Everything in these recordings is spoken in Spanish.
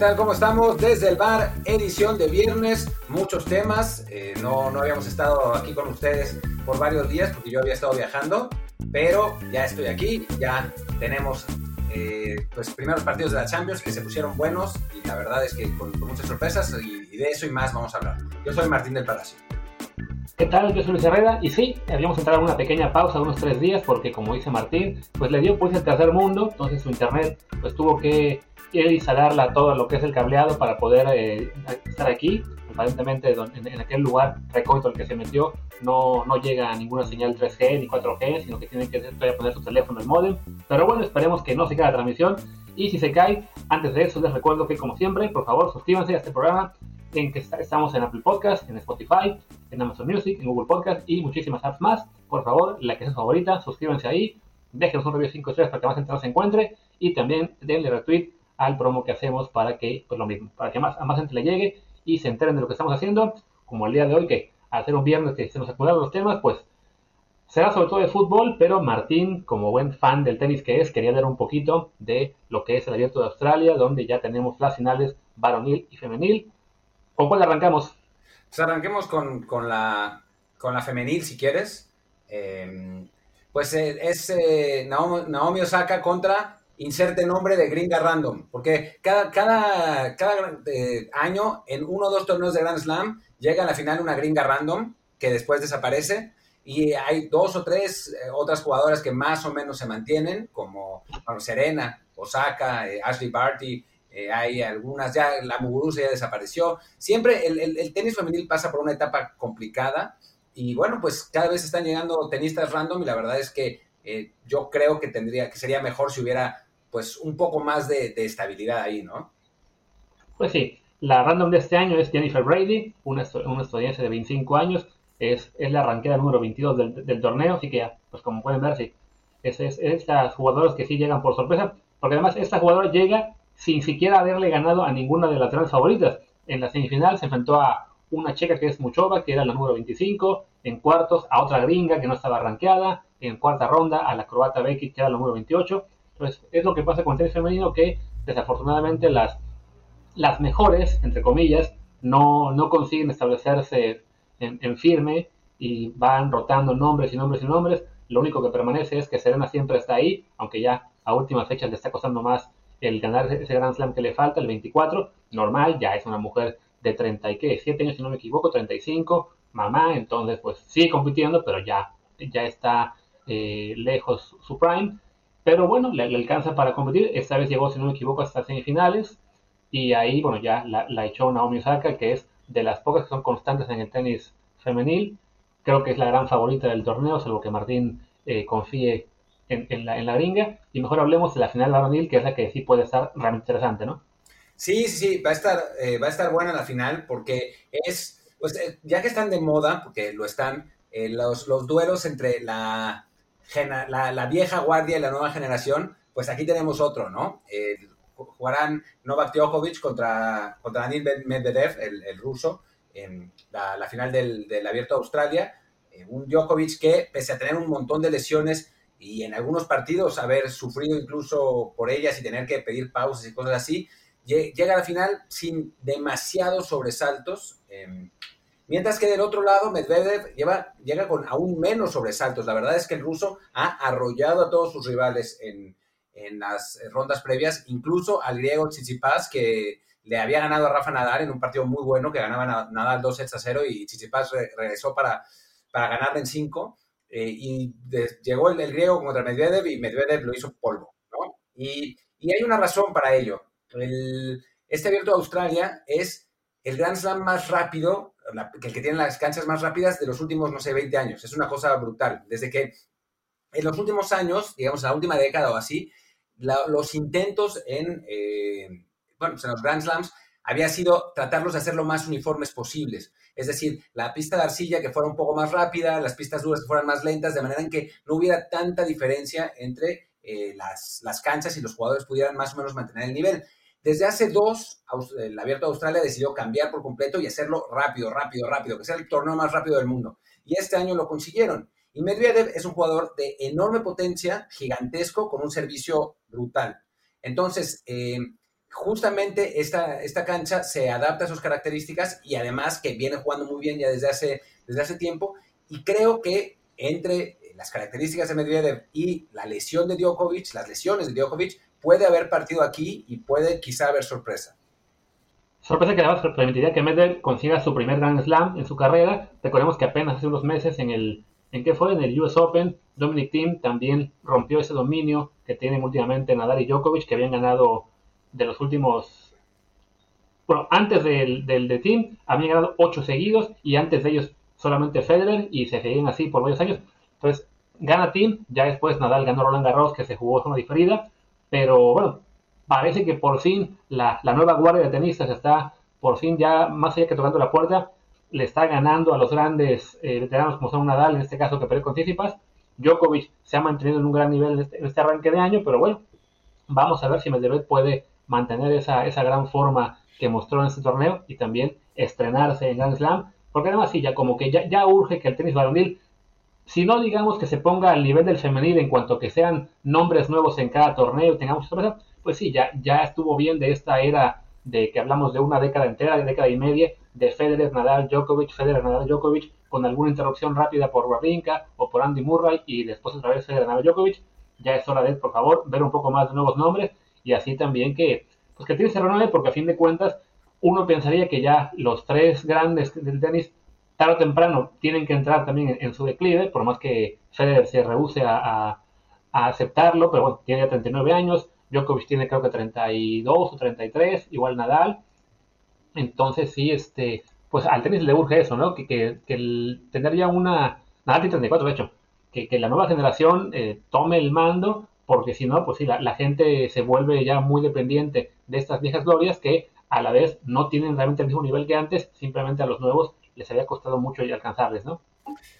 ¿Qué tal? ¿Cómo estamos? Desde el bar, edición de viernes, muchos temas. Eh, no, no habíamos estado aquí con ustedes por varios días porque yo había estado viajando, pero ya estoy aquí, ya tenemos eh, pues primeros partidos de la Champions que se pusieron buenos y la verdad es que con, muchas sorpresas y, y, de eso y más vamos a hablar. Yo soy Martín del Palacio. ¿Qué tal? Yo soy Luis Herrera y sí, habíamos entrado en una pequeña pausa de unos tres días porque como dice Martín, pues le dio pues el tercer mundo, entonces su internet pues tuvo que a instalarla todo lo que es el cableado para poder eh, estar aquí. Aparentemente en, en, aquel lugar recóndito al que se metió no, no llega a ninguna señal 3G ni 4G, sino que tiene que poner su teléfono el modem. Pero bueno, esperemos que no se caiga la transmisión. Y si se cae, antes de eso les recuerdo que como siempre, por favor suscríbanse a este programa en que estamos en Apple Podcast, en Spotify, en Amazon Music, en Google Podcast y muchísimas apps más. Por favor, la que sea favorita, suscríbanse ahí, déjenos un review 5 estrellas para que más gente nos encuentre y también denle retweet al promo que hacemos para que, pues lo mismo, para que más, a más gente le llegue y se enteren de lo que estamos haciendo, como el día de hoy, que al ser un viernes que se nos acumularon los temas, pues será sobre todo de fútbol, pero Martín, como buen fan del tenis que es, quería leer un poquito de lo que es el Abierto de Australia, donde ya tenemos las finales varonil y femenil. ¿Con cuál arrancamos? Pues arranquemos con, con, la, con la femenil, si quieres. Eh, pues eh, es eh, Naomi, Osaka contra inserte nombre de gringa random, porque cada, cada, cada eh, año en uno o dos torneos de Grand Slam llega a la final una gringa random que después desaparece y hay dos o tres otras jugadoras que más o menos se mantienen, como Serena, Osaka, Ashley Barty, eh, hay algunas, ya la Muguruza ya desapareció. Siempre el, el, el, tenis femenil pasa por una etapa complicada y bueno, pues cada vez están llegando tenistas random y la verdad es que eh, yo creo que tendría, que sería mejor si hubiera pues un poco más de, estabilidad ahí, ¿no? Pues sí, la random de este año es Jennifer Brady, una, estadounidense de 25 años, es, es la ranqueada número 22 del, torneo, así que pues como pueden ver, sí, es, es, estas jugadoras que sí llegan por sorpresa, porque además esta jugadora llega sin siquiera haberle ganado a ninguna de las grandes favoritas. En la semifinal se enfrentó a una checa que es Muchova, que era la número 25, en cuartos a otra gringa que no estaba rankeada, en cuarta ronda a la croata Becky, que era la número 28. Entonces, es lo que pasa con el tenis femenino, que desafortunadamente las, las mejores, entre comillas, no, no consiguen establecerse en, en firme y van rotando nombres y nombres y nombres. Lo único que permanece es que Serena siempre está ahí, aunque ya a últimas fechas le está costando más el ganar ese Grand Slam que le falta, el 24, normal, ya es una mujer de 37 años, si no me equivoco, 35, mamá, entonces pues sigue compitiendo, pero ya, ya está eh, lejos su prime. Pero bueno, le, alcanza para competir. Esta vez llegó, si no me equivoco, hasta semifinales. Y ahí, bueno, ya la, la echó Naomi Osaka, que es de las pocas que son constantes en el tenis femenil. Creo que es la gran favorita del torneo, salvo que Martín eh, confíe en, la, gringa. Y mejor hablemos de la final varonil, que es la que sí puede estar realmente interesante, ¿no? Sí, sí, sí, va a estar, eh, va a estar buena la final porque es, pues eh, ya que están de moda, porque lo están, los, duelos entre la, la, la, vieja guardia y la nueva generación, pues aquí tenemos otro, ¿no? jugarán Novak Djokovic contra, contra Daniil Medvedev, el, el ruso, en la, la final del, del, Abierto de Australia. un Djokovic que, pese a tener un montón de lesiones, y en algunos partidos haber sufrido incluso por ellas y tener que pedir pausas y cosas así, llega a la final sin demasiados sobresaltos. Eh, mientras que del otro lado, Medvedev lleva, llega con aún menos sobresaltos. La verdad es que el ruso ha arrollado a todos sus rivales en, en las rondas previas, incluso al griego Tsitsipas, que le había ganado a Rafa Nadal en un partido muy bueno, que ganaba Nadal 2 sets a 0 y Tsitsipas re, regresó para, para ganarle en 5. Eh, y de, llegó el, el, griego contra Medvedev y Medvedev lo hizo polvo, ¿no? Y, y hay una razón para ello. El, este abierto de Australia es el Grand Slam más rápido, el que tiene las canchas más rápidas de los últimos, no sé, 20 años. Es una cosa brutal. Desde que en los últimos años, digamos, en la última década o así, los intentos en, eh, bueno, pues en los Grand Slams había sido tratarlos de hacer lo más uniformes posibles. Es decir, la pista de arcilla que fuera un poco más rápida, las pistas duras que fueran más lentas, de manera en que no hubiera tanta diferencia entre eh, las, las, canchas y los jugadores pudieran más o menos mantener el nivel. Desde hace dos, el Abierto de Australia decidió cambiar por completo y hacerlo rápido, rápido, rápido, que sea el torneo más rápido del mundo. Y este año lo consiguieron. Y Medvedev es un jugador de enorme potencia, gigantesco, con un servicio brutal. Entonces, eh, justamente esta, esta cancha se adapta a sus características y además que viene jugando muy bien ya desde hace, desde hace tiempo. Y creo que entre las características de Medvedev y la lesión de Djokovic, las lesiones de Djokovic, puede haber partido aquí y puede quizá haber sorpresa. Sorpresa que además permitiría que Medvedev consiga su primer Grand Slam en su carrera. Recordemos que apenas hace unos meses en el ¿En qué fue? En el US Open, Dominic Thiem también rompió ese dominio que tienen últimamente Nadal y Djokovic, que habían ganado de los últimos... Bueno, antes del, del de Thiem habían ganado ocho seguidos y antes de ellos solamente Federer y se seguían así por varios años. Entonces, gana Thiem, ya después Nadal ganó Roland Garros, que se jugó forma diferida, pero bueno, parece que por fin la, la nueva guardia de tenistas está por fin ya más allá que tocando la puerta, le está ganando a los grandes eh, veteranos como son Nadal, en este caso que perdió con Tsitsipas. Djokovic se ha mantenido en un gran nivel en este, este, arranque de año, pero bueno, vamos a ver si Medvedev puede mantener esa, esa gran forma que mostró en este torneo y también estrenarse en Grand Slam, porque además sí, ya como que ya, ya urge que el tenis varonil, si no digamos que se ponga al nivel del femenil en cuanto que sean nombres nuevos en cada torneo, tengamos sorpresa, pues sí, ya, ya estuvo bien de esta era de que hablamos de una década entera, de década y media, de Federer, Nadal, Djokovic, Federer, Nadal, Djokovic, con alguna interrupción rápida por Wawrinka o por Andy Murray y después otra vez Federer, Nadal, Djokovic. Ya es hora de, por favor, ver un poco más de nuevos nombres y así también que, pues que tiene ese renueve porque a fin de cuentas uno pensaría que ya los tres grandes del tenis tarde o temprano tienen que entrar también en, su declive, por más que Federer se rehúse a, aceptarlo, pero bueno, tiene ya 39 años, Djokovic tiene creo que 32 o 33, igual Nadal. Entonces sí, este, pues al tenis le urge eso, ¿no? Que, que, el, tener ya una, Nadal tiene 34 de hecho, que, que la nueva generación eh, tome el mando, porque si no, pues sí, la, gente se vuelve ya muy dependiente de estas viejas glorias que a la vez no tienen realmente el mismo nivel que antes, simplemente a los nuevos les había costado mucho alcanzarles, ¿no?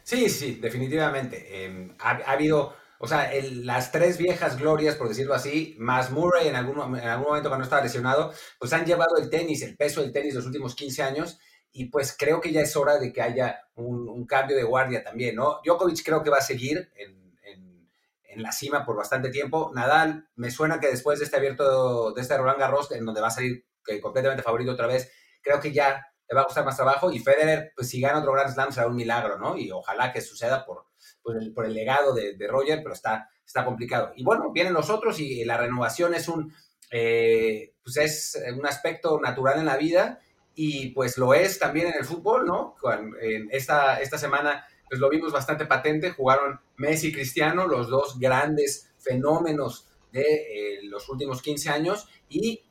Sí, sí, definitivamente. Em, ha, ha, habido o sea, las tres viejas glorias, por decirlo así, más Murray en algún, en algún momento cuando estaba lesionado, pues han llevado el tenis, el peso del tenis los últimos 15 años y pues creo que ya es hora de que haya un, cambio de guardia también, ¿no? Djokovic creo que va a seguir en, en, en, la cima por bastante tiempo. Nadal, me suena que después de este abierto, de este Roland Garros, en donde va a salir completamente favorito otra vez, creo que ya le va a gustar más trabajo y Federer, pues si gana otro Grand Slam será un milagro, ¿no? Y ojalá que suceda por, el, legado de, Roger, pero está, complicado. Y bueno, vienen los otros y la renovación es un, eh, pues es un aspecto natural en la vida y pues lo es también en el fútbol, ¿no? En esta, esta semana pues lo vimos bastante patente, jugaron Messi y Cristiano, los dos grandes fenómenos de eh, los últimos 15 años y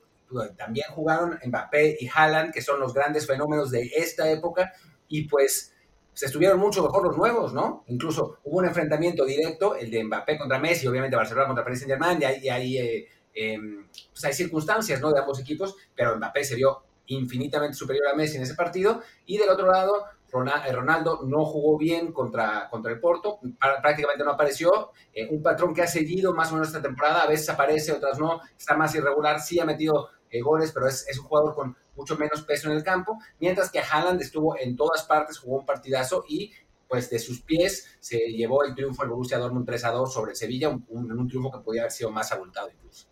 también jugaron Mbappé y Haaland, que son los grandes fenómenos de esta época y pues se estuvieron mucho mejor los nuevos, ¿no? Incluso hubo un enfrentamiento directo, el de Mbappé contra Messi, obviamente Barcelona contra Paris Saint Germain, y hay, hay, eh, em, pues hay circunstancias, ¿no? De ambos equipos, pero Mbappé se vio infinitamente superior a Messi en ese partido, y del otro lado, eh, Ronaldo no jugó bien contra, contra el Porto, prácticamente no apareció, eh, un patrón que ha seguido más o menos esta temporada, a veces aparece, otras no, está más irregular, sí ha metido goles, pero es, es un jugador con mucho menos peso en el campo, mientras que Haaland estuvo en todas partes, jugó un partidazo y pues de sus pies se llevó el triunfo el Borussia Dortmund 3 a 2 sobre Sevilla, un, un, triunfo que podía haber sido más abultado incluso.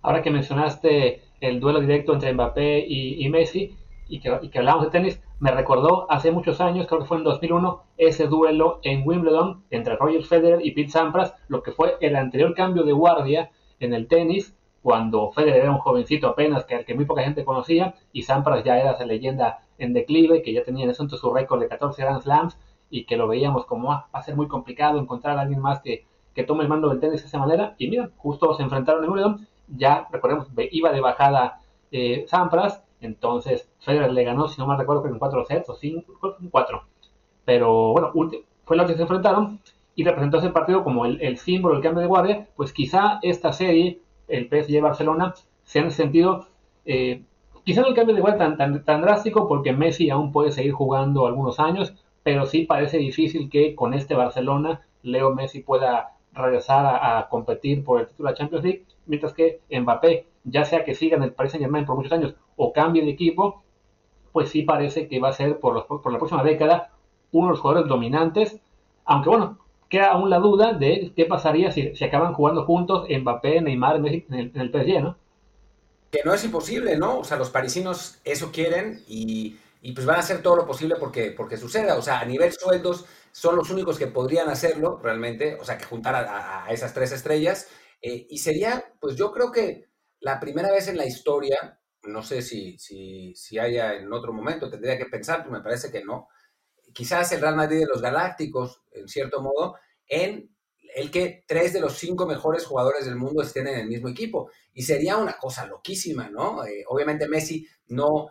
Ahora que mencionaste el duelo directo entre Mbappé y, y Messi y que, y que hablamos de tenis, me recordó hace muchos años, creo que fue en 2001, ese duelo en Wimbledon entre Roger Federer y Pete Sampras, lo que fue el anterior cambio de guardia en el tenis cuando Federer era un jovencito apenas que, que muy poca gente conocía y Sampras ya era esa leyenda en declive, que ya tenía en ese momento su récord de 14 Grand Slams y que lo veíamos como ah, va a ser muy complicado encontrar a alguien más que, que tome el mando del tenis de esa manera. Y mira, justo se enfrentaron en Wimbledon, ya recordemos, iba de bajada eh, Sampras, entonces Federer le ganó, si no mal recuerdo, en 4 sets o 5, 4. Pero bueno, fue la que se enfrentaron y representó ese partido como el, el símbolo, el cambio de guardia, pues quizá esta serie el PSG y Barcelona se han sentido, eh, quizá no el cambio de igual tan, tan, tan drástico porque Messi aún puede seguir jugando algunos años, pero sí parece difícil que con este Barcelona Leo Messi pueda regresar a, competir por el título de Champions League, mientras que Mbappé, ya sea que siga en el Paris Saint Germain por muchos años o cambie de equipo, pues sí parece que va a ser por, los, por la próxima década uno de los jugadores dominantes, aunque bueno, queda aún la duda de qué pasaría si, si acaban jugando juntos Mbappé, Neymar, en el, en el PSG, ¿no? que no es imposible, ¿no? O sea, los parisinos eso quieren y, pues van a hacer todo lo posible porque, porque suceda. O sea, a nivel sueldos son los únicos que podrían hacerlo realmente, o sea, que juntar a, esas tres estrellas. Eh, y sería, pues yo creo que la primera vez en la historia, no sé si, si, si haya en otro momento, tendría que pensar, pero me parece que no, quizás el Real Madrid de los Galácticos, en cierto modo, en el que tres de los cinco mejores jugadores del mundo estén en el mismo equipo. Y sería una cosa loquísima, ¿no? Eh, obviamente Messi no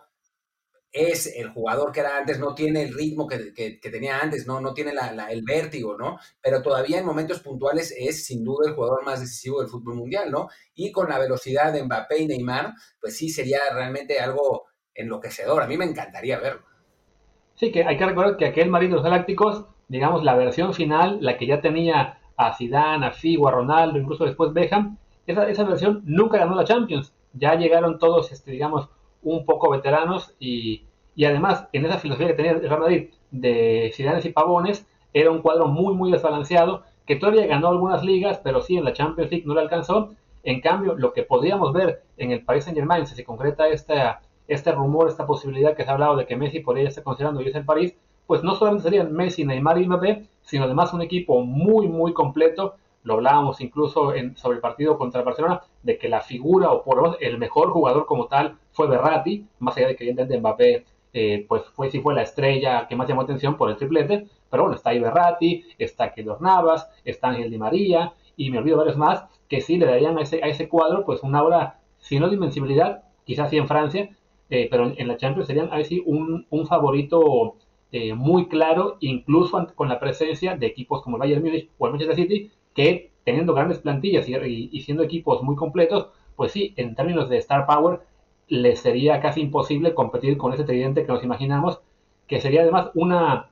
es el jugador que era antes, no tiene el ritmo que, tenía antes, no, no tiene el vértigo, ¿no? Pero todavía en momentos puntuales es sin duda el jugador más decisivo del fútbol mundial, ¿no? Y con la velocidad de Mbappé y Neymar, pues sí sería realmente algo enloquecedor. A mí me encantaría verlo. Sí, que hay que recordar que aquel Madrid de los Galácticos, digamos, la versión final, la que ya tenía a Zidane, a Figo, a Ronaldo, incluso después Beckham, esa, esa versión nunca ganó la Champions. Ya llegaron todos, este, digamos, un poco veteranos y, y además en esa filosofía que tenía el Real Madrid de Zidane y Pavones, era un cuadro muy, muy desbalanceado, que todavía ganó algunas ligas, pero sí en la Champions League no le alcanzó. En cambio, lo que podríamos ver en el Paris Saint Germain, si se concreta esta, este rumor, esta posibilidad que se ha hablado de que Messi podría estar considerando irse en París, pues no solamente serían Messi, Neymar y Mbappé, sino además un equipo muy, muy completo. Lo hablábamos incluso en, sobre el partido contra Barcelona, de que la figura o por lo menos el mejor jugador como tal fue Berratti, más allá de que evidentemente Mbappé eh, pues fue sí fue la estrella que más llamó atención por el triplete, pero bueno, está ahí Berratti, está Keylor Navas, está Ángel Di María, y me olvido varios más, que sí le darían a ese, a ese cuadro pues una obra, si no de invencibilidad, quizás sí en Francia, eh, pero en, la Champions serían ahí sí un, un favorito eh, muy claro, incluso con la presencia de equipos como el Bayern Munich o el Manchester City, que teniendo grandes plantillas y, siendo equipos muy completos, pues sí, en términos de star power, les sería casi imposible competir con ese tridente que nos imaginamos, que sería además una,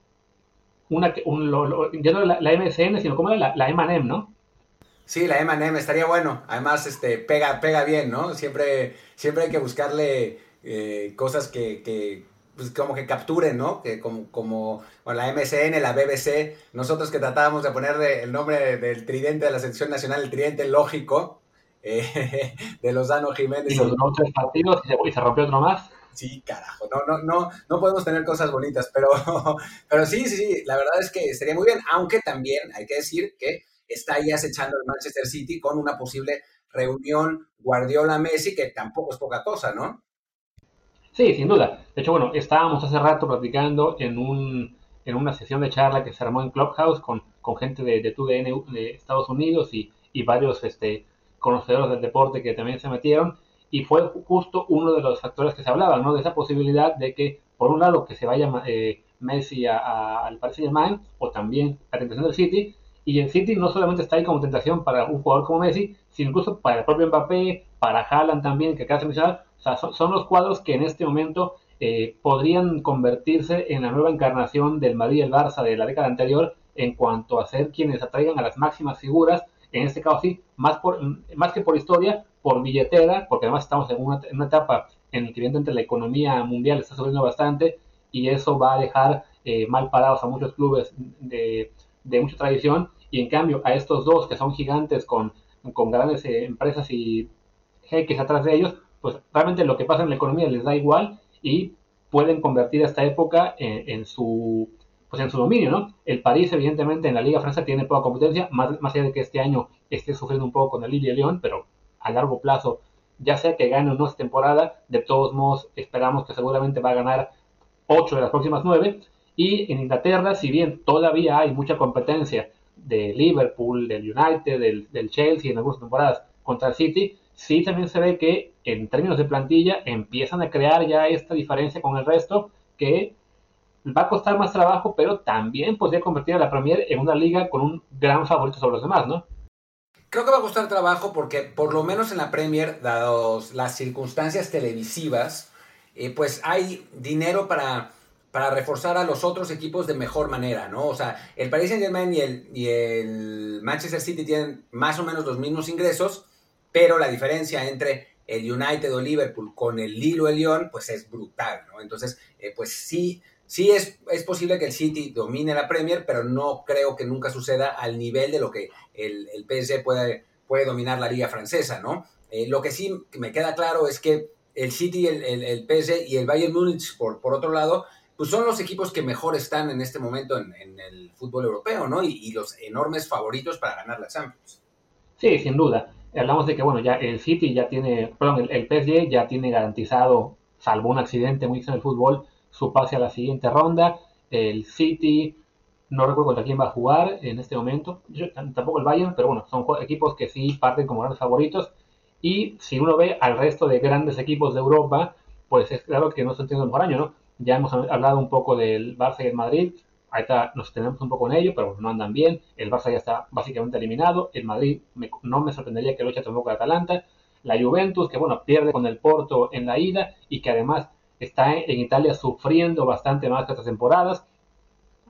una ya no la, la, MSN, sino como la, la M&M, ¿no? Sí, la M&M estaría bueno. Además, este, pega, pega bien, ¿no? Siempre, siempre hay que buscarle eh, cosas que, pues como que capturen, ¿no? Que como, como la MSN, la BBC, nosotros que tratábamos de ponerle el nombre del tridente de la selección nacional, el tridente lógico, eh, de Lozano Jiménez. Y los tres partidos y se, rompió otro más. Sí, carajo, no, no, no, no podemos tener cosas bonitas, pero, pero sí, sí, sí, la verdad es que sería muy bien, aunque también hay que decir que está ahí acechando el Manchester City con una posible reunión Guardiola-Messi, que tampoco es poca cosa, ¿no? Sí, sin duda. De hecho, bueno, estábamos hace rato platicando en, un, en una sesión de charla que se armó en Clubhouse con, con gente de, de TUDN de Estados Unidos y, y varios este, conocedores del deporte que también se metieron. Y fue justo uno de los factores que se hablaban, ¿no? De esa posibilidad de que, por un lado, que se vaya eh, Messi al Paris Saint-Germain o también la tentación del City. Y el City no solamente está ahí como tentación para un jugador como Messi, sino incluso para el propio Mbappé, para Haaland también, que acaba de mencionar, o sea, son, los cuadros que en este momento eh, podrían convertirse en la nueva encarnación del Madrid y el Barça de la década anterior en cuanto a ser quienes atraigan a las máximas figuras, en este caso sí, más, por, más que por historia, por billetera, porque además estamos en una, etapa en la que evidentemente la economía mundial está subiendo bastante y eso va a dejar eh, mal parados a muchos clubes de, de, mucha tradición. Y en cambio a estos dos que son gigantes con, con grandes eh, empresas y jeques atrás de ellos, pues realmente lo que pasa en la economía les da igual y pueden convertir esta época en, su pues en su dominio, ¿no? El París, evidentemente, en la Liga Francesa tiene poca competencia, más, más allá de que este año esté sufriendo un poco con el Lille León, pero a largo plazo, ya sea que gane o no esta temporada, de todos modos esperamos que seguramente va a ganar 8 de las próximas 9. Y en Inglaterra, si bien todavía hay mucha competencia de Liverpool, del United, del, del Chelsea en algunas temporadas contra el City, sí también se ve que en términos de plantilla empiezan a crear ya esta diferencia con el resto que va a costar más trabajo, pero también podría convertir a la Premier en una liga con un gran favorito sobre los demás, ¿no? Creo que va a costar trabajo porque por lo menos en la Premier, dados las circunstancias televisivas, eh, pues hay dinero para, para reforzar a los otros equipos de mejor manera, ¿no? O sea, el Paris Saint Germain y el, y el Manchester City tienen más o menos los mismos ingresos, pero la diferencia entre el United o Liverpool con el Lille o el Lyon, pues es brutal, ¿no? Entonces, eh, pues sí, sí es, es posible que el City domine la Premier, pero no creo que nunca suceda al nivel de lo que el, el PSG puede, puede dominar la liga francesa, ¿no? Eh, lo que sí me queda claro es que el City, el, el, el PSG y el Bayern Múnich, por, por otro lado, pues son los equipos que mejor están en este momento en, en el fútbol europeo, ¿no? Y, y, los enormes favoritos para ganar la Champions. Sí, sin duda. Hablamos de que, bueno, ya el City ya tiene, perdón, el, PSG ya tiene garantizado, salvo un accidente muy en el fútbol, su pase a la siguiente ronda. El City, no recuerdo contra quién va a jugar en este momento, tampoco el Bayern, pero bueno, son equipos que sí parten como grandes favoritos. Y si uno ve al resto de grandes equipos de Europa, pues es claro que no están teniendo el mejor año, ¿no? Ya hemos hablado un poco del Barça y el Madrid, ahorita nos tenemos un poco en ello, pero no andan bien. El Barça ya está básicamente eliminado. El Madrid me, no me sorprendería que lo eche tampoco de Atalanta. La Juventus, que bueno, pierde con el Porto en la ida y que además está en Italia sufriendo bastante más que otras temporadas.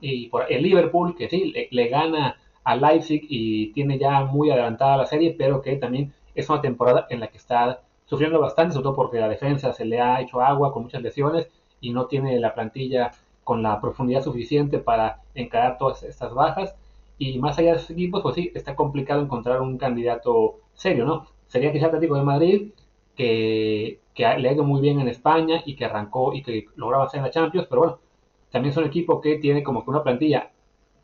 Y por el Liverpool, que sí, le, le gana a Leipzig y tiene ya muy adelantada la serie, pero que también es una temporada en la que está sufriendo bastante, sobre todo porque la defensa se le ha hecho agua con muchas lesiones y no tiene la plantilla con la profundidad suficiente para encarar todas estas bajas. Y más allá de esos equipos, pues sí, está complicado encontrar un candidato serio, ¿no? Sería quizá Atlético de Madrid, que, que le ha ido muy bien en España y que arrancó y que logró avanzar en la Champions, pero bueno, también es un equipo que tiene como que una plantilla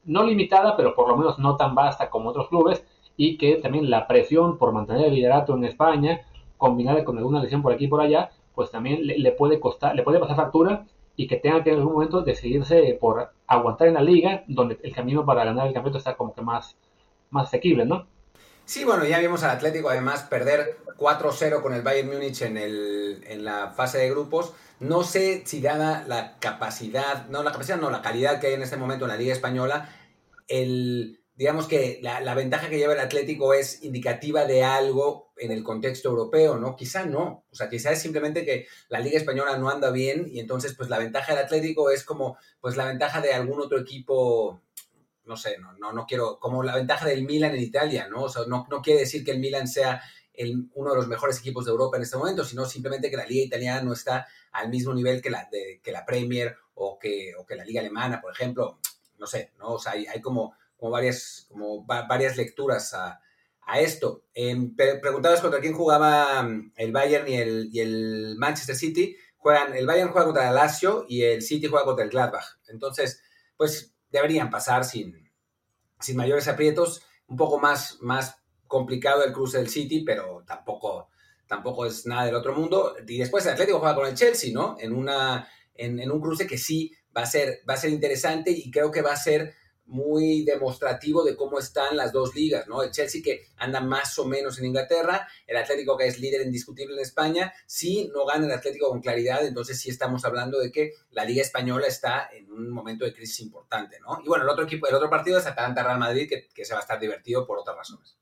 no limitada, pero por lo menos no tan vasta como otros clubes, y que también la presión por mantener el liderato en España, combinada con alguna lesión por aquí y por allá, pues también le, puede costar, le puede pasar factura y que tenga que en algún momento decidirse por aguantar en la liga, donde el camino para ganar el campeonato está como que más, más asequible, ¿no? Sí, bueno, ya vimos al Atlético además perder 4-0 con el Bayern Múnich en, el, en la fase de grupos. No sé si dada la capacidad, no la capacidad, no, la calidad que hay en este momento en la Liga Española, el, digamos que la, la, ventaja que lleva el Atlético es indicativa de algo en el contexto europeo, ¿no? Quizá no, o sea, quizá es simplemente que la Liga Española no anda bien y entonces pues la ventaja del Atlético es como pues la ventaja de algún otro equipo, no sé, no, no, no quiero, como la ventaja del Milan en Italia, ¿no? O sea, no, no quiere decir que el Milan sea el, uno de los mejores equipos de Europa en este momento, sino simplemente que la Liga Italiana no está al mismo nivel que la, de, que la Premier o que, o que la Liga Alemana, por ejemplo, no sé, ¿no? O sea, hay, hay como como varias, como va, varias lecturas a, a esto. Eh, preguntabas contra quién jugaba mm, el Bayern y el, y el, Manchester City. Juegan, el Bayern juega contra el Lazio y el City juega contra el Gladbach. Entonces, pues deberían pasar sin, sin mayores aprietos. Un poco más, más complicado el cruce del City, pero tampoco, tampoco es nada del otro mundo. Y después el Atlético juega con el Chelsea, ¿no? En, una, en, en un cruce que sí va a, ser, va a ser interesante y creo que va a ser muy demostrativo de cómo están las dos ligas, ¿no? El Chelsea que anda más o menos en Inglaterra, el Atlético que es líder indiscutible en España, si no gana el Atlético con claridad, entonces sí estamos hablando de que la Liga Española está en un momento de crisis importante, ¿no? Y bueno, el otro equipo, el otro partido es Atalanta-Real Madrid, que, que, se va a estar divertido por otras razones.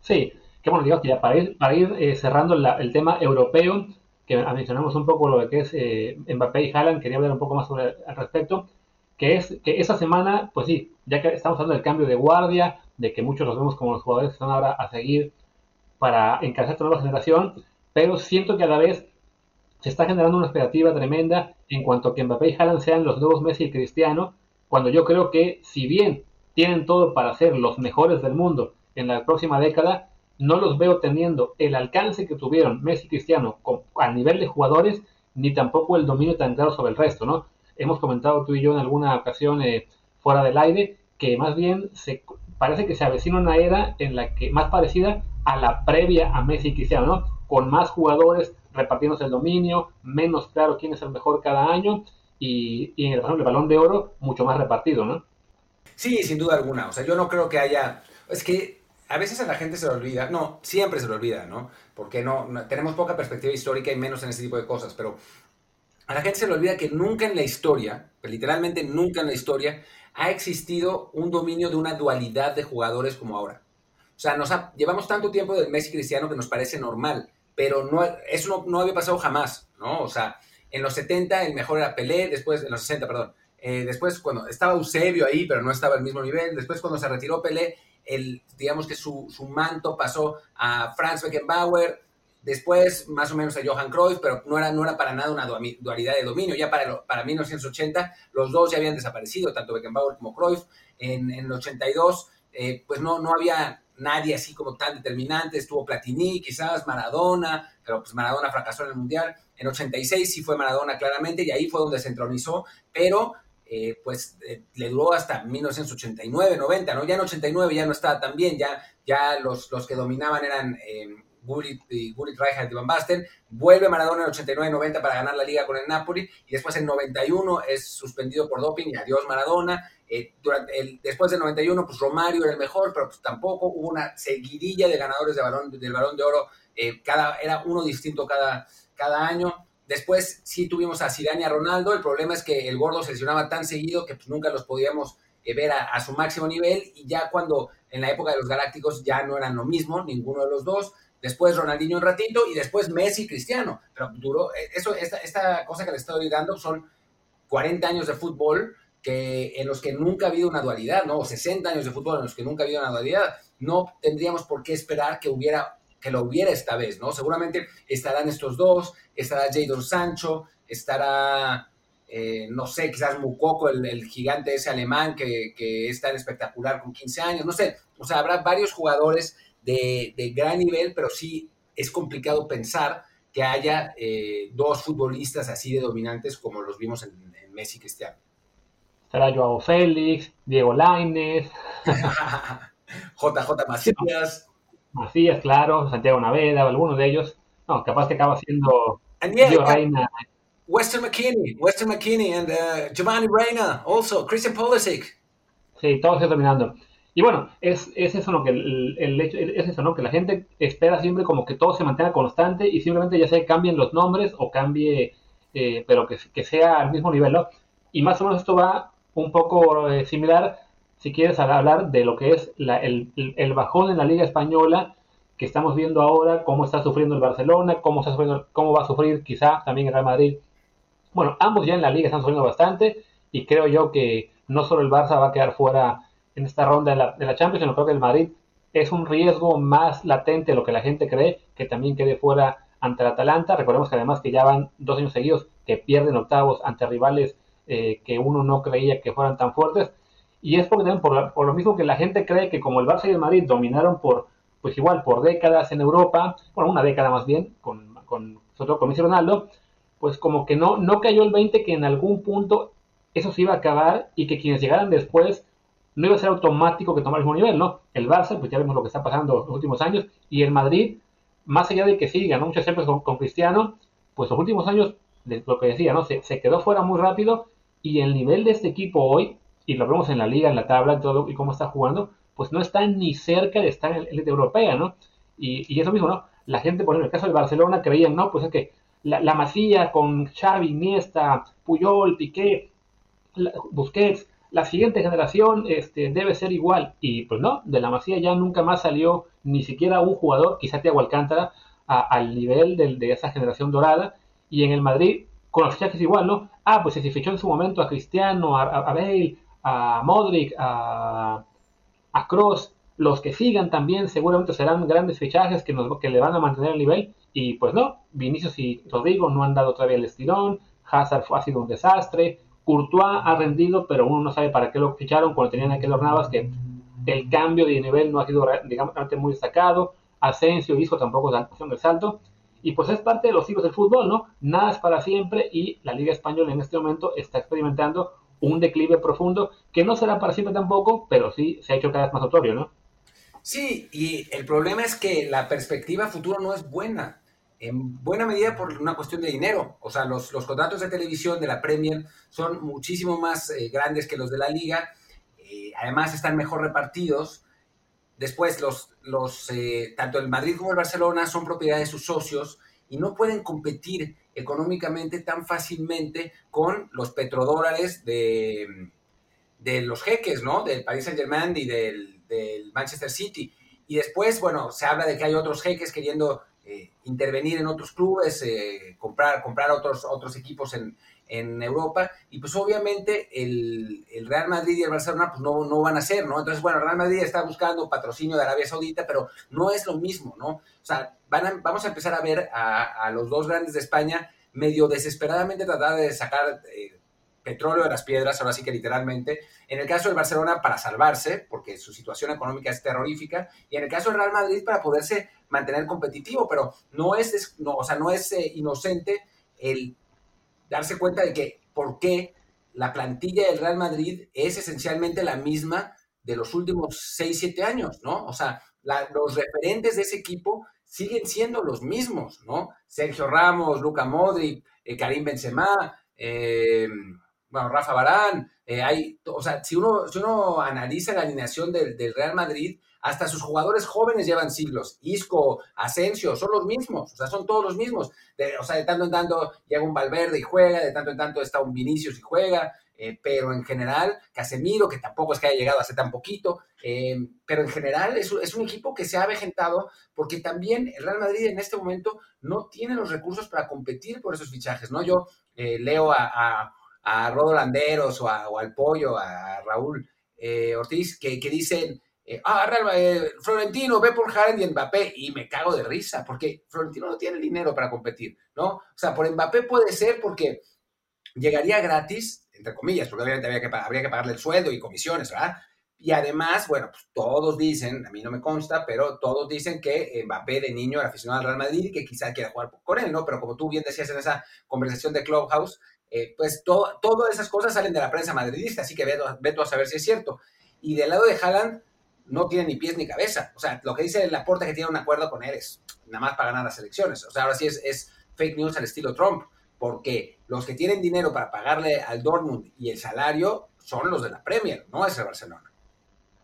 Sí, que bueno, digamos que ya para ir, para ir eh, cerrando el tema europeo, que mencionamos un poco lo que es eh, Mbappé y Haaland, quería hablar un poco más sobre al respecto que es que esa semana, pues sí, ya que estamos hablando del cambio de guardia, de que muchos los vemos como los jugadores que están ahora a seguir para encabezar esta nueva generación, pero siento que a la vez se está generando una expectativa tremenda en cuanto a que Mbappé y Haaland sean los nuevos Messi y Cristiano, cuando yo creo que si bien tienen todo para ser los mejores del mundo en la próxima década, no los veo teniendo el alcance que tuvieron Messi y Cristiano a nivel de jugadores, ni tampoco el dominio tan claro sobre el resto, ¿no? Hemos comentado tú y yo en alguna ocasión eh, fuera del aire, que más bien se, parece que se avecina una era en la que más parecida a la previa a Messi y Cristiano, ¿no? Con más jugadores repartiéndose el dominio, menos claro quién es el mejor cada año y, en el, el balón de oro mucho más repartido, ¿no? Sí, sin duda alguna. O sea, yo no creo que haya... Es que a veces a la gente se le olvida, no, siempre se le olvida, ¿no? Porque no, no, tenemos poca perspectiva histórica y menos en ese tipo de cosas, pero a la gente se le olvida que nunca en la historia, literalmente nunca en la historia, ha existido un dominio de una dualidad de jugadores como ahora. O sea, nos ha, llevamos tanto tiempo del Messi Cristiano que nos parece normal, pero no, eso no, no, había pasado jamás, ¿no? O sea, en los 70 el mejor era Pelé, después, en los 60, perdón, eh, después cuando estaba Eusebio ahí, pero no estaba al mismo nivel, después cuando se retiró Pelé, el, digamos que su, su manto pasó a Franz Beckenbauer, Después, más o menos a Johan Cruyff, pero no era, no era para nada una dualidad de dominio. Ya para, para 1980 los dos ya habían desaparecido, tanto Beckenbauer como Cruyff. En, en el 82, eh, pues no, no había nadie así como tan determinante, estuvo Platini, quizás Maradona, pero pues Maradona fracasó en el Mundial. En 86 sí fue Maradona claramente y ahí fue donde se entronizó, pero eh, pues eh, le duró hasta 1989, 90, ¿no? Ya en 89 ya no estaba tan bien, ya, ya los, los que dominaban eran Gullit, Gullit Rijkaard y Van Basten, vuelve Maradona en 89-90 para ganar la liga con el Napoli. Y después en 91 es suspendido por doping y adiós Maradona. Eh, durante el, después del 91 pues Romario era el mejor, pero pues tampoco hubo una seguidilla de ganadores de balón, del balón de oro, eh, cada, era uno distinto cada, cada año. Después sí tuvimos a Zidane y a Ronaldo, el problema es que el gordo se lesionaba tan seguido que pues, nunca los podíamos eh, ver a, a, su máximo nivel. Y ya cuando en la época de los Galácticos ya no eran lo mismo, ninguno de los dos después Ronaldinho un ratito y después Messi Cristiano. Pero duró, eh, eso, esta, esta cosa que le estoy dando son 40 años de fútbol que, en los que nunca ha habido una dualidad, ¿no? O 60 años de fútbol en los que nunca ha habido una dualidad. No tendríamos por qué esperar que hubiera que lo hubiera esta vez, ¿no? Seguramente estarán estos dos, estará Jadon Sancho, estará, eh, no sé, quizás Mukoko, el, el gigante ese alemán que, que, es tan espectacular con 15 años, no sé, o sea, habrá varios jugadores de, gran nivel, pero sí es complicado pensar que haya eh, dos futbolistas así de dominantes como los vimos en, en Messi y Cristiano. Será Joao Félix, Diego Lainez, JJ Macías. Macías, claro, Santiago Naveda, algunos de ellos. No, capaz que acaba siendo yeah, Reina. Western McKinney, Western McKinney and uh, Giovanni Reina, also Christian Pulisic. Sí, todos ellos dominando. Y bueno, es, es eso, ¿no? Que el, el, hecho, es eso, ¿no? Que la gente espera siempre como que todo se mantenga constante y simplemente ya sea cambien los nombres o cambie, eh, pero que, que, sea al mismo nivel, ¿no? Y más o menos esto va un poco eh, similar, si quieres hablar de lo que es la, el, el, bajón en la Liga Española que estamos viendo ahora, cómo está sufriendo el Barcelona, cómo, está sufriendo, cómo va a sufrir quizá también el Real Madrid. Bueno, ambos ya en la Liga están sufriendo bastante y creo yo que no solo el Barça va a quedar fuera en esta ronda de la, Champions, sino creo que el Madrid es un riesgo más latente de lo que la gente cree, que también quede fuera ante el Atalanta. Recordemos que además que ya van dos años seguidos que pierden octavos ante rivales eh, que uno no creía que fueran tan fuertes. Y es porque por, lo mismo que la gente cree que como el Barça y el Madrid dominaron por, pues igual, por décadas en Europa, bueno, una década más bien, con, con, sobre todo con Messi Ronaldo, pues como que no, no cayó el 20 que en algún punto eso se iba a acabar y que quienes llegaran después no iba a ser automático que tomara el mismo nivel, ¿no? El Barça, pues ya vemos lo que está pasando los últimos años, y el Madrid, más allá de que sí, ganó muchos ejemplos con, con, Cristiano, pues los últimos años, lo que decía, ¿no? Se, quedó fuera muy rápido, y el nivel de este equipo hoy, y lo vemos en la liga, en la tabla, en todo, y cómo está jugando, pues no está ni cerca de estar en la élite europea, ¿no? Y, y eso mismo, ¿no? La gente, por ejemplo, en el caso del Barcelona, creían, no, pues es que la, la Masía con Xavi, Iniesta, Puyol, Piqué, Busquets, la siguiente generación este, debe ser igual. Y pues no, de la Masía ya nunca más salió ni siquiera un jugador, quizá Thiago Alcántara, a, al nivel de, de, esa generación dorada. Y en el Madrid, con los fichajes igual, ¿no? Ah, pues se fichó en su momento a Cristiano, a, a Bale, a Modric, a, a Cross. Los que sigan también seguramente serán grandes fichajes que, nos, que le van a mantener el nivel. Y pues no, Vinicius y Rodrigo no han dado todavía el estirón. Hazard ha sido un desastre. Courtois ha rendido, pero uno no sabe para qué lo ficharon cuando tenían aquel Navas, que el cambio de nivel no ha sido, digamos, muy destacado. Asensio hizo tampoco la del salto. Y pues es parte de los ciclos del fútbol, ¿no? Nada es para siempre y la Liga Española en este momento está experimentando un declive profundo que no será para siempre tampoco, pero sí se ha hecho cada vez más notorio, ¿no? Sí, y el problema es que la perspectiva futuro no es buena en buena medida por una cuestión de dinero. O sea, los, los contratos de televisión de la Premier son muchísimo más eh, grandes que los de la liga. Eh, además, están mejor repartidos. Después, los, los, eh, tanto el Madrid como el Barcelona son propiedad de sus socios y no pueden competir económicamente tan fácilmente con los petrodólares de, de los jeques, ¿no? Del Paris Saint-Germain y del, del Manchester City. Y después, bueno, se habla de que hay otros jeques queriendo eh, intervenir en otros clubes, eh, comprar, comprar otros, otros equipos en, en, Europa, y pues obviamente el, el, Real Madrid y el Barcelona pues no, no van a ser, ¿no? Entonces, bueno, el Real Madrid está buscando patrocinio de Arabia Saudita, pero no es lo mismo, ¿no? O sea, van vamos a empezar a ver a, a, los dos grandes de España medio desesperadamente tratar de sacar eh, petróleo de las piedras, ahora sí que literalmente. En el caso del Barcelona, para salvarse, porque su situación económica es terrorífica. Y en el caso del Real Madrid, para poderse mantener competitivo. Pero no es, no, o sea, no es eh, inocente el darse cuenta de que por qué la plantilla del Real Madrid es esencialmente la misma de los últimos 6, 7 años, ¿no? O sea, los referentes de ese equipo siguen siendo los mismos, ¿no? Sergio Ramos, Luca Modric, eh, Karim Benzema, eh, bueno, Rafa Barán, eh, hay, o sea, si uno, si uno analiza la alineación del, Real Madrid, hasta sus jugadores jóvenes llevan siglos. Isco, Asensio, son los mismos, o sea, son todos los mismos. o sea, de tanto en tanto llega un Valverde y juega, de tanto en tanto está un Vinicius y juega, eh, pero en general, Casemiro, que tampoco es que haya llegado hace tan poquito, eh, pero en general es, un equipo que se ha avejentado porque también el Real Madrid en este momento no tiene los recursos para competir por esos fichajes, ¿no? Yo leo a, a Rodo Landeros o, al Pollo, a Raúl Ortiz, que, que dicen, ah, Florentino, ve por Haaland y Mbappé, y me cago de risa, porque Florentino no tiene dinero para competir, ¿no? O sea, por Mbappé puede ser porque llegaría gratis, entre comillas, porque obviamente habría que, habría que pagarle el sueldo y comisiones, ¿verdad? Y además, bueno, pues todos dicen, a mí no me consta, pero todos dicen que Mbappé de niño era aficionado al Real Madrid y que quizá quiera jugar con él, ¿no? Pero como tú bien decías en esa conversación de Clubhouse, eh, pues todas esas cosas salen de la prensa madridista, así que veto, a saber si es cierto. Y del lado de Haaland, no tiene ni pies ni cabeza. O sea, lo que dice Laporta que tiene un acuerdo con él es nada más para ganar las elecciones. O sea, ahora sí es, fake news al estilo Trump porque los que tienen dinero para pagarle al Dortmund y el salario son los de la Premier, no es el Barcelona.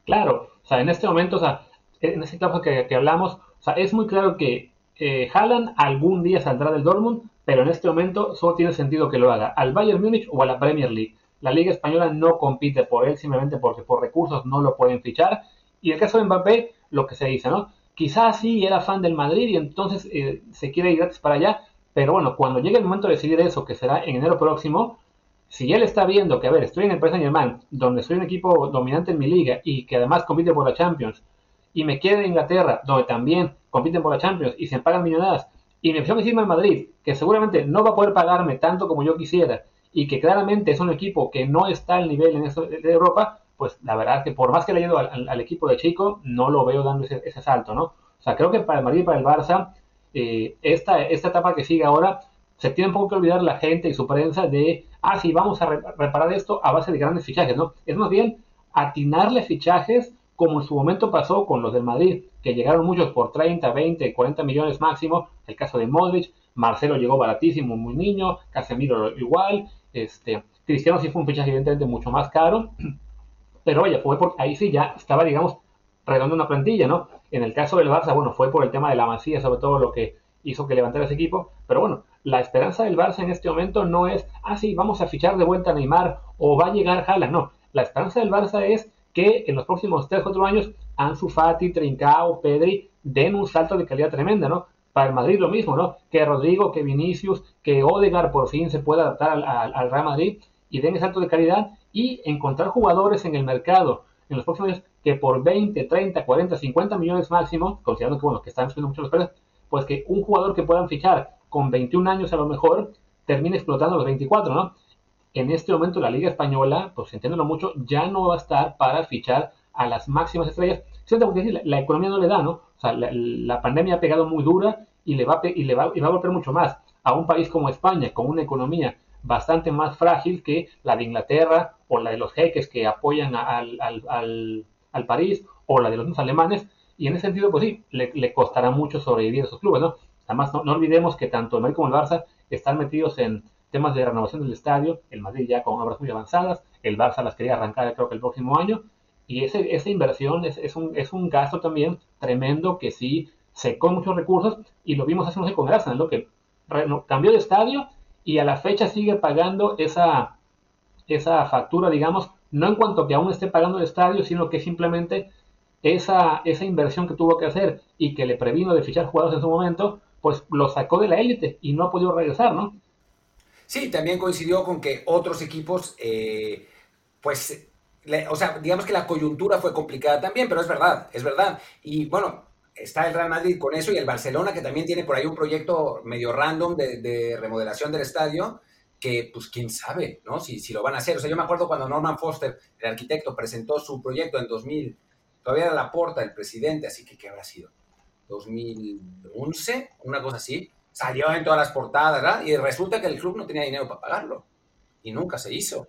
Claro, o sea, en este momento, o sea, en este caso que, hablamos, o sea, es muy claro que eh, Haaland algún día saldrá del Dortmund, pero en este momento solo tiene sentido que lo haga al Bayern Múnich o a la Premier League. La Liga Española no compite por él simplemente porque por recursos no lo pueden fichar. Y el caso de Mbappé, lo que se dice, ¿no? Quizás sí era fan del Madrid y entonces eh, se quiere ir gratis para allá, pero bueno, cuando llegue el momento de decidir eso, que será en enero próximo, si él está viendo que, a ver, estoy en el Paris Saint donde soy un equipo dominante en mi liga y que además compite por la Champions, y me quede en Inglaterra, donde también compiten por la Champions y se pagan millonadas, y me empezó a Madrid, que seguramente no va a poder pagarme tanto como yo quisiera, y que claramente es un equipo que no está al nivel en eso de Europa, pues la verdad que por más que le haya al, equipo de Chico, no lo veo dando ese, ese salto, ¿no? O sea, creo que para el Madrid y para el Barça eh, esta, esta etapa que sigue ahora, se tiene un poco que olvidar la gente y su prensa de, ah, sí, vamos a reparar esto a base de grandes fichajes, ¿no? Es más bien atinarle fichajes como en su momento pasó con los del Madrid, que llegaron muchos por 30, 20, 40 millones máximo, el caso de Modric, Marcelo llegó baratísimo, muy niño, Casemiro igual, este, Cristiano sí fue un fichaje evidentemente mucho más caro, pero oye, fue porque ahí sí ya estaba, digamos, redondo una plantilla, ¿no? En el caso del Barça, bueno, fue por el tema de la masía, sobre todo lo que hizo que levantara ese equipo, pero bueno, la esperanza del Barça en este momento no es, ah, sí, vamos a fichar de vuelta a Neymar o va a llegar Haaland, no, la esperanza del Barça es que en los próximos 3 4 años Ansu Fati, Trincao, Pedri den un salto de calidad tremenda, ¿no? Para el Madrid lo mismo, ¿no? Que Rodrigo, que Vinicius, que Odegar por fin se pueda adaptar al, al Real Madrid y den ese salto de calidad y encontrar jugadores en el mercado en los próximos años que por 20, 30, 40, 50 millones máximo, considerando que, bueno, que están subiendo mucho los precios, pues que un jugador que puedan fichar con 21 años a lo mejor termine explotando los 24, ¿no? En este momento la Liga Española, pues entiéndelo mucho, ya no va a estar para fichar a las máximas estrellas. La, la economía no le da, ¿no? O sea, la, pandemia ha pegado muy dura y le, va y le va, y va a golpear mucho más a un país como España, con una economía bastante más frágil que la de Inglaterra o la de los jeques que apoyan al, al, al, París o la de los alemanes. Y en ese sentido, pues sí, le, costará mucho sobrevivir a esos clubes, ¿no? Además, no, olvidemos que tanto el Madrid como el Barça están metidos en temas de renovación del estadio, el Madrid ya con obras muy avanzadas, el Barça las quería arrancar creo que el próximo año, y ese, esa inversión es, es, un, es un gasto también tremendo que sí secó muchos recursos, y lo vimos hace unos años con ¿no? que cambió de estadio y a la fecha sigue pagando esa, esa factura, digamos, no en cuanto que aún esté pagando el estadio, sino que simplemente esa, esa inversión que tuvo que hacer y que le previno de fichar jugadores en su momento, pues lo sacó de la élite y no ha podido regresar, ¿no? Sí, también coincidió con que otros equipos, eh, pues, o sea, digamos que la coyuntura fue complicada también, pero es verdad, es verdad. Y bueno, está el Real Madrid con eso y el Barcelona, que también tiene por ahí un proyecto medio random de, remodelación del estadio. que pues quién sabe, ¿no? Si, si lo van a hacer. O sea, yo me acuerdo cuando Norman Foster, el arquitecto, presentó su proyecto en 2000, todavía era la porta del presidente, así que ¿qué habrá sido? 2011, una cosa así, salió en todas las portadas, ¿verdad? Y resulta que el club no tenía dinero para pagarlo. Y nunca se hizo.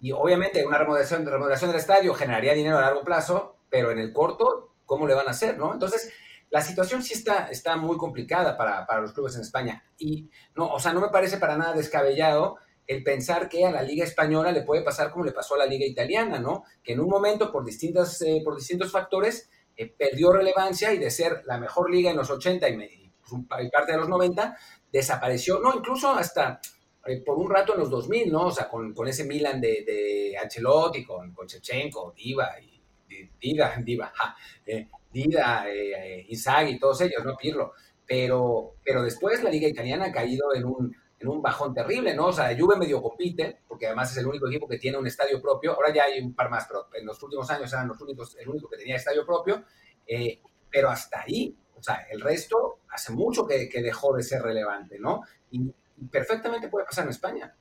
Y obviamente una remodelación, remodelación del estadio generaría dinero a largo plazo, pero en el corto, ¿cómo le van a hacer, no? Entonces, la situación sí está, está muy complicada para, para, los clubes en España. Y no, o sea, no me parece para nada descabellado el pensar que a la Liga Española le puede pasar como le pasó a la Liga Italiana, ¿no? Que en un momento, por, distintas, eh, por distintos factores, eh, perdió relevancia y de ser la mejor liga en los 80 y, pues, parte de los 90, desapareció, no, incluso hasta eh, por un rato en los 2000, ¿no? O sea, con, con ese Milan de, de Ancelotti, con, con Chechenko, Diva, y, Diva, Diva, eh, Dida, eh, y todos ellos, ¿no? Pirlo. Pero, pero después la liga italiana ha caído en un, en un bajón terrible, ¿no? O sea, Juve medio compite, porque además es el único equipo que tiene un estadio propio. Ahora ya hay un par más, pero en los últimos años eran los únicos, el único que tenía estadio propio. Eh, pero hasta ahí, o sea, el resto hace mucho que, que dejó de ser relevante, ¿no? Y, perfectamente puede pasar en España.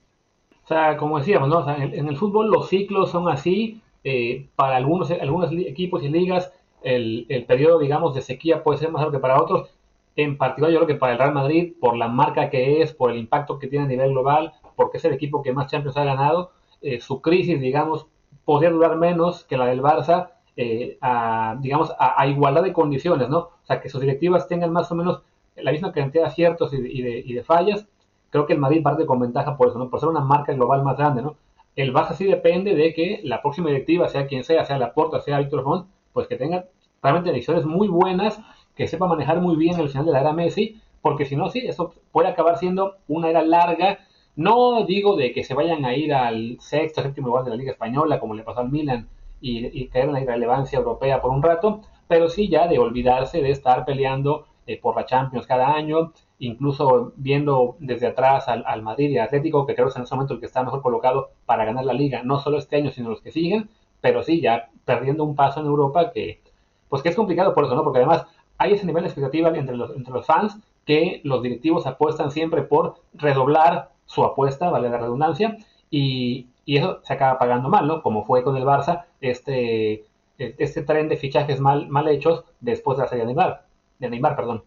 O sea, como decíamos, ¿no? En, el, fútbol los ciclos son así. Eh, para algunos, algunos equipos y ligas, el, periodo, digamos, de sequía puede ser más alto que para otros en particular yo creo que para el Real Madrid, por la marca que es, por el impacto que tiene a nivel global, porque es el equipo que más Champions ha ganado, eh, su crisis, digamos, podría durar menos que la del Barça, eh, a, digamos, a, igualdad de condiciones, ¿no? O sea, que sus directivas tengan más o menos la misma cantidad de aciertos y de, y de, fallas. Creo que el Madrid parte con ventaja por eso, ¿no? Por ser una marca global más grande, ¿no? El Barça sí depende de que la próxima directiva, sea quien sea, sea Laporta, sea Víctor Font, pues que tenga realmente decisiones muy buenas que sepa manejar muy bien el final de la era Messi, porque si no, sí, eso puede acabar siendo una era larga. No digo de que se vayan a ir al sexto, séptimo lugar de la Liga Española, como le pasó al Milan, y, caer en la irrelevancia europea por un rato, pero sí ya de olvidarse de estar peleando eh, por la Champions cada año, incluso viendo desde atrás al, al, Madrid y Atlético, que creo que es en ese momento el que está mejor colocado para ganar la liga, no solo este año, sino los que siguen, pero sí ya perdiendo un paso en Europa que, pues que es complicado por eso, ¿no? Porque además hay ese nivel de expectativa entre los, entre los fans que los directivos apuestan siempre por redoblar su apuesta, vale la redundancia, y, y eso se acaba pagando mal, ¿no? Como fue con el Barça, este, este tren de fichajes mal, mal hechos después de la serie de Neymar, de Neymar, perdón.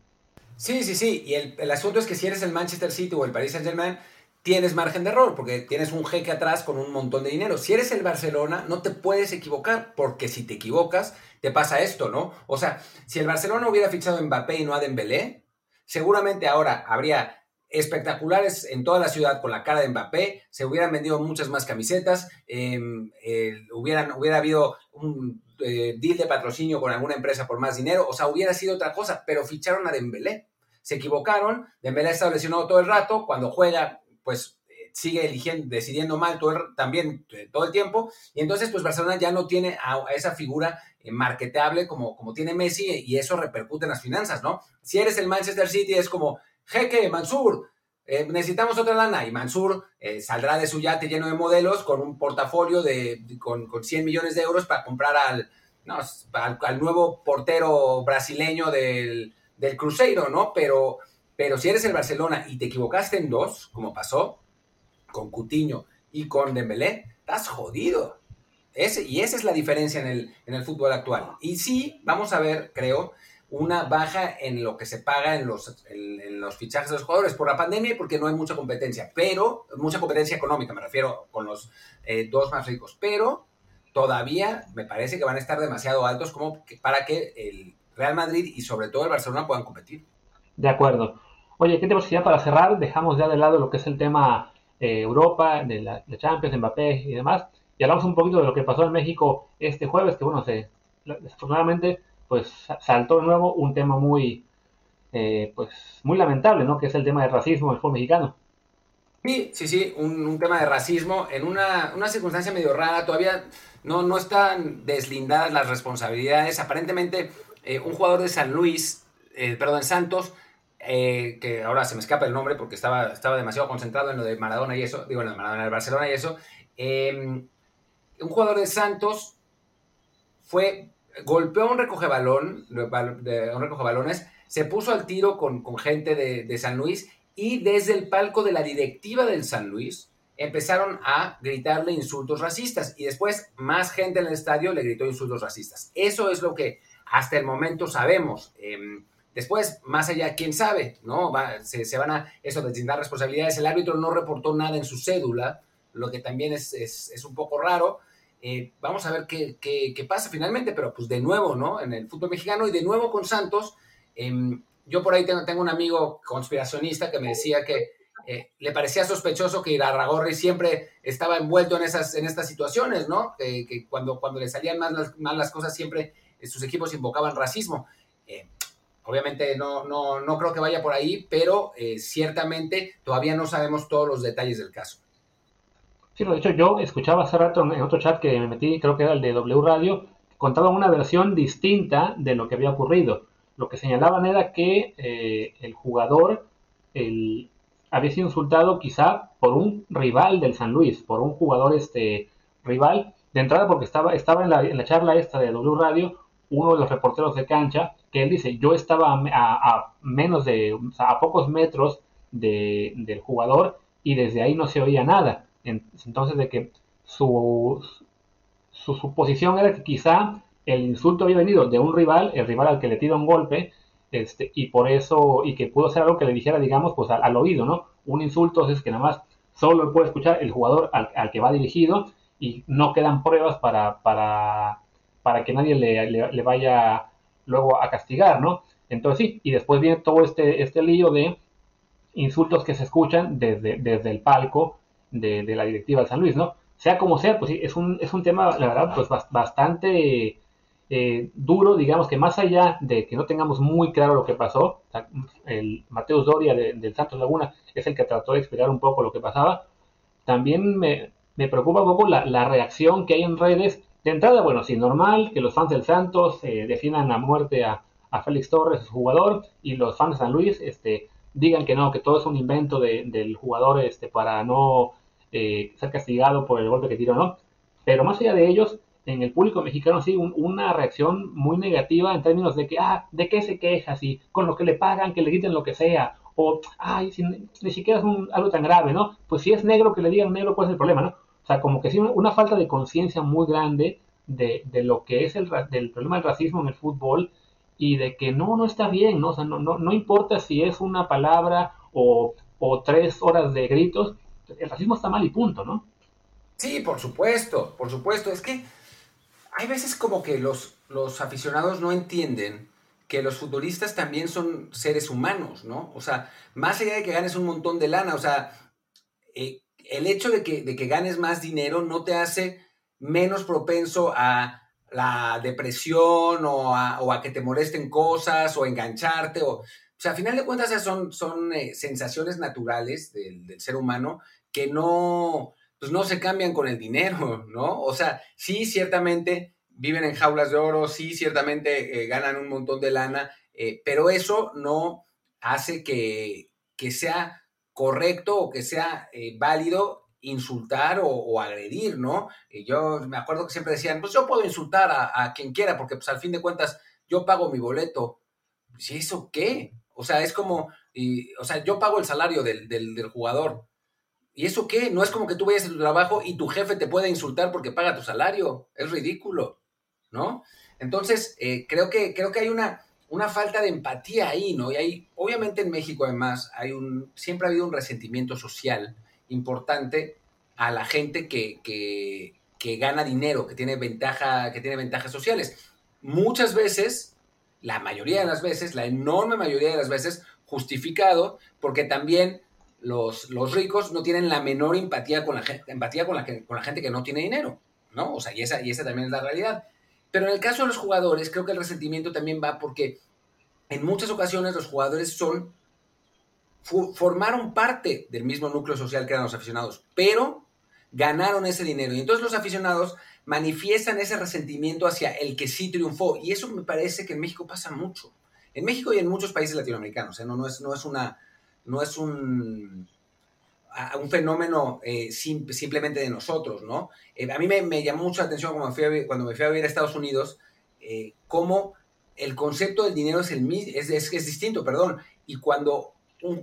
Sí, sí, sí, y el, el asunto es que si eres el Manchester City o el Paris Saint Germain, tienes margen de error, porque tienes un jeque atrás con un montón de dinero. Si eres el Barcelona, no te puedes equivocar, porque si te equivocas, te pasa esto, ¿no? O sea, si el Barcelona hubiera fichado a Mbappé y no a Dembélé, seguramente ahora habría espectaculares en toda la ciudad con la cara de Mbappé, se hubieran vendido muchas más camisetas, em, hubieran, hubiera habido un eh, deal de patrocinio con alguna empresa por más dinero, o sea, hubiera sido otra cosa, pero ficharon a Dembélé. Se equivocaron, Dembélé lesionado todo el rato, cuando juega pues eh, sigue eligiendo, decidiendo mal todo también eh, todo el tiempo, y entonces pues Barcelona ya no tiene a, esa figura marketable como, como tiene Messi y eso repercute en las finanzas, ¿no? Si eres el Manchester City es como, jeque, Mansur, necesitamos otra lana y Mansur saldrá de su yate lleno de modelos con un portafolio de, con, con 100 millones de euros para comprar al, no, al, nuevo portero brasileño del, del Cruzeiro, ¿no? Pero pero si eres el Barcelona y te equivocaste en dos, como pasó con Cutiño y con Dembélé, estás jodido. Ese, y esa es la diferencia en el, en el fútbol actual. Y sí, vamos a ver, creo, una baja en lo que se paga en los, en, los fichajes de los jugadores por la pandemia y porque no hay mucha competencia, pero mucha competencia económica, me refiero con los eh, dos más ricos, pero todavía me parece que van a estar demasiado altos como para que el Real Madrid y sobre todo el Barcelona puedan competir. De acuerdo. Oye, ¿qué te parece para cerrar? Dejamos ya de lado lo que es el tema eh, Europa, de la Champions, Mbappé y demás, y hablamos un poquito de lo que pasó en México este jueves, que bueno, se, desafortunadamente, pues saltó de nuevo un tema muy, eh, pues, muy lamentable, ¿no? Que es el tema del racismo en el fútbol mexicano. Sí, sí, sí, un, tema de racismo en una, una, circunstancia medio rara, todavía no, no están deslindadas las responsabilidades. Aparentemente, eh, un jugador de San Luis, perdón, Santos, eh, que ahora se me escapa el nombre porque estaba, estaba demasiado concentrado en lo de Maradona y eso, digo, en lo de Maradona, el Barcelona y eso. Un jugador de Santos fue, golpeó un recogebalón, un recogebalones, se puso al tiro con, gente de, de, San Luis y desde el palco de la directiva del San Luis empezaron a gritarle insultos racistas y después más gente en el estadio le gritó insultos racistas. Eso es lo que hasta el momento sabemos. Em, después, más allá, quién sabe, ¿no? se, van a eso, responsabilidades. El árbitro no reportó nada en su cédula, lo que también es, un poco raro. Eh, vamos a ver qué, pasa finalmente, pero pues de nuevo, ¿no? En el fútbol mexicano y de nuevo con Santos. Em, yo por ahí tengo, un amigo conspiracionista que me decía que eh, le parecía sospechoso que Irarragorri siempre estaba envuelto en, esas, en estas situaciones, ¿no? que cuando, cuando le salían mal las, mal las cosas siempre sus equipos invocaban racismo. Eh, obviamente no, no, no creo que vaya por ahí, pero eh, ciertamente todavía no sabemos todos los detalles del caso. Sí, de hecho yo escuchaba hace rato en otro chat que me metí, creo que era el de W Radio, contaban una versión distinta de lo que había ocurrido. Lo que señalaban era que eh, el jugador el, había sido insultado quizá por un rival del San Luis, por un jugador este rival, de entrada porque estaba, estaba en, la, en la charla esta de W Radio uno de los reporteros de cancha, que él dice, yo estaba a, menos de, a pocos metros del jugador y desde ahí no se oía nada. Entonces de que su, su suposición era que quizá el insulto había venido de un rival, el rival al que le tira un golpe, este, y por eso, y que pudo ser algo que le dijera, digamos, pues al, oído, ¿no? Un insulto es que nada más solo puede escuchar el jugador al, al, que va dirigido y no quedan pruebas para, para para que nadie le, vaya luego a castigar, ¿no? Entonces sí, y después viene todo este, este lío de insultos que se escuchan desde, desde el palco de, la directiva de San Luis, ¿no? Sea como sea, pues sí, es un, es un tema, la verdad, pues bastante eh, duro, digamos que más allá de que no tengamos muy claro lo que pasó, el Mateus Doria del Santos Laguna es el que trató de explicar un poco lo que pasaba, también me, preocupa un poco la, la reacción que hay en redes de entrada, bueno, sí, normal que los fans del Santos eh, definan a muerte a, Félix Torres, su jugador, y los fans de San Luis este, digan que no, que todo es un invento del jugador este, para no eh, ser castigado por el golpe que tiró, ¿no? Pero más allá de ellos, en el público mexicano sí una reacción muy negativa en términos de que, ah, ¿de qué se queja? Si con lo que le pagan, que le quiten lo que sea, o, ay, si, ni siquiera es algo tan grave, ¿no? Pues si es negro, que le digan negro, pues es el problema, ¿no? O sea, como que sí, una falta de conciencia muy grande de, lo que es el del problema del racismo en el fútbol y de que no, no está bien, ¿no? O sea, no, no, no importa si es una palabra o, tres horas de gritos, el racismo está mal y punto, ¿no? Sí, por supuesto, por supuesto. Es que hay veces como que los, los aficionados no entienden que los futbolistas también son seres humanos, ¿no? O sea, más allá de que ganes un montón de lana, o sea, eh, el hecho de que, de que ganes más dinero no te hace menos propenso a la depresión o a, que te molesten cosas o engancharte. O, o sea, a final de cuentas son, son eh, sensaciones naturales del, ser humano que no, pues no se cambian con el dinero, ¿no? O sea, sí, ciertamente viven en jaulas de oro, sí, ciertamente eh, ganan un montón de lana, eh, pero eso no hace que, que sea correcto o que sea eh, válido insultar o, agredir, ¿no? Y yo me acuerdo que siempre decían, pues yo puedo insultar a, quien quiera, porque pues al fin de cuentas yo pago mi boleto. ¿Sí eso qué? O sea, es como, y, o sea, yo pago el salario del, del, jugador. ¿Y eso qué? No es como que tú vayas a tu trabajo y tu jefe te pueda insultar porque paga tu salario. Es ridículo, ¿no? Entonces, eh, creo, que, creo que hay una, una falta de empatía ahí, ¿no? Y hay, obviamente en México además, hay un, siempre ha habido un resentimiento social importante a la gente que, que, gana dinero, que tiene, ventaja, que tiene ventajas sociales. Muchas veces, la mayoría de las veces, la enorme mayoría de las veces, justificado porque también los, los ricos no tienen la menor empatía con la, empatía con la, con la gente que no tiene dinero, ¿no? O sea, y esa, y esa también es la realidad. Pero en el caso de los jugadores, creo que el resentimiento también va porque en muchas ocasiones los jugadores son formaron parte del mismo núcleo social que eran los aficionados, pero ganaron ese dinero. Y entonces los aficionados manifiestan ese resentimiento hacia el que sí triunfó. Y eso me parece que en México pasa mucho. En México y en muchos países latinoamericanos. ¿eh? No, no, es, no es una. No es un un fenómeno eh, simplemente de nosotros, ¿no? Eh, a mí me, llamó mucho la atención cuando, cuando me fui a vivir a Estados Unidos, eh, cómo el concepto del dinero es, el, es, es, distinto, perdón, y cuando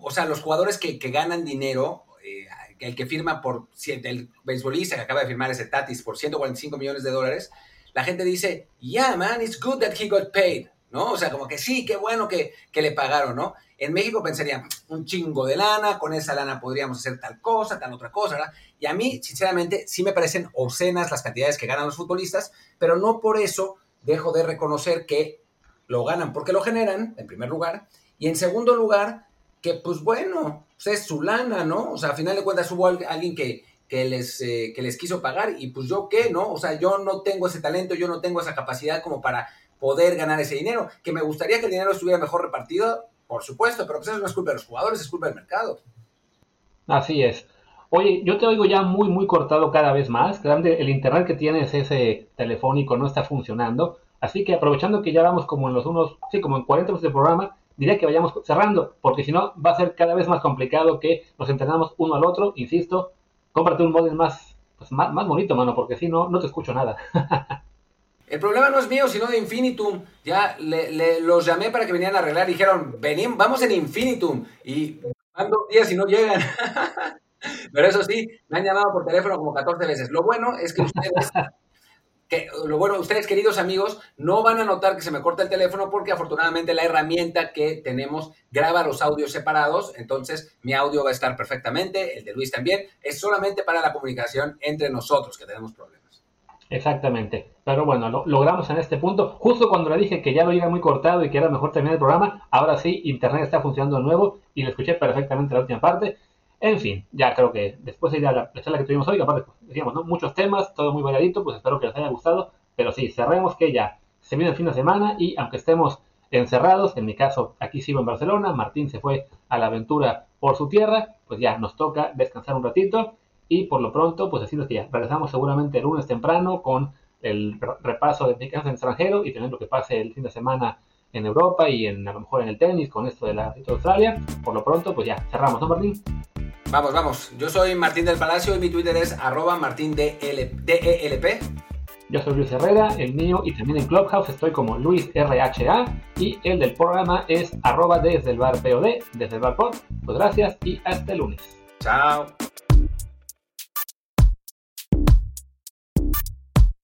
o sea, los jugadores que, ganan dinero, el que firma por, el beisbolista que acaba de firmar ese Tatis por 145 millones de dólares, la gente dice, yeah, man, it's good that he got paid, ¿no? O sea, como que sí, qué bueno que, que le pagaron, ¿no? En México pensarían, un chingo de lana, con esa lana podríamos hacer tal cosa, tal otra cosa, ¿verdad? Y a mí, sinceramente, sí me parecen obscenas las cantidades que ganan los futbolistas, pero no por eso dejo de reconocer que lo ganan porque lo generan, en primer lugar, y en segundo lugar, que pues bueno, pues es su lana, ¿no? O sea, a final de cuentas hubo alguien que, que les, eh, que les quiso pagar y pues yo qué, ¿no? O sea, yo no tengo ese talento, yo no tengo esa capacidad como para poder ganar ese dinero. Que me gustaría que el dinero estuviera mejor repartido, por supuesto, pero pues eso no es culpa de los jugadores, es culpa del mercado. Así es. Oye, yo te oigo ya muy, muy cortado cada vez más. El internet que tienes ese telefónico no está funcionando. Así que aprovechando que ya vamos como en los unos, sí, como en 40 minutos de programa, diría que vayamos cerrando, porque si no va a ser cada vez más complicado que nos entrenamos uno al otro. Insisto, cómprate un modem más, pues, más, más bonito, mano, porque si no, no te escucho nada. El problema no es mío, sino de Infinitum. Ya le, los llamé para que vinieran a arreglar. Dijeron, venim, vamos en Infinitum. Y van dos días y no llegan. Pero eso sí, me han llamado por teléfono como 14 veces. Lo bueno es que ustedes, que, lo bueno, ustedes queridos amigos, no van a notar que se me corta el teléfono porque afortunadamente la herramienta que tenemos graba los audios separados. Entonces mi audio va a estar perfectamente, el de Luis también. Es solamente para la comunicación entre nosotros que tenemos problemas. Exactamente. Pero bueno, lo logramos en este punto. Justo cuando le dije que ya lo iba muy cortado y que era mejor terminar el programa, ahora sí, Internet está funcionando de nuevo y lo escuché perfectamente la última parte. En fin, ya creo que después de la, charla que tuvimos hoy, aparte, pues, decíamos, ¿no? muchos temas, todo muy variadito, pues espero que les haya gustado. Pero sí, cerremos que ya se viene el fin de semana y aunque estemos encerrados, en mi caso aquí sigo en Barcelona, Martín se fue a la aventura por su tierra, pues ya nos toca descansar un ratito y por lo pronto, pues decirles que ya regresamos seguramente el lunes temprano con el repaso de mexicanos en extranjero y tener lo que pase el fin de semana en Europa y en, a lo mejor en el tenis con esto de la de Australia. Por lo pronto, pues ya cerramos, ¿no, Martín? Vamos, vamos. Yo soy Martín del Palacio y mi Twitter es arroba martindelp. Yo soy Luis Herrera, el mío y también en Clubhouse estoy como Luis RHA y el del programa es arroba desde el bar POD, desde el bar POD. Pues gracias y hasta el lunes. Chao.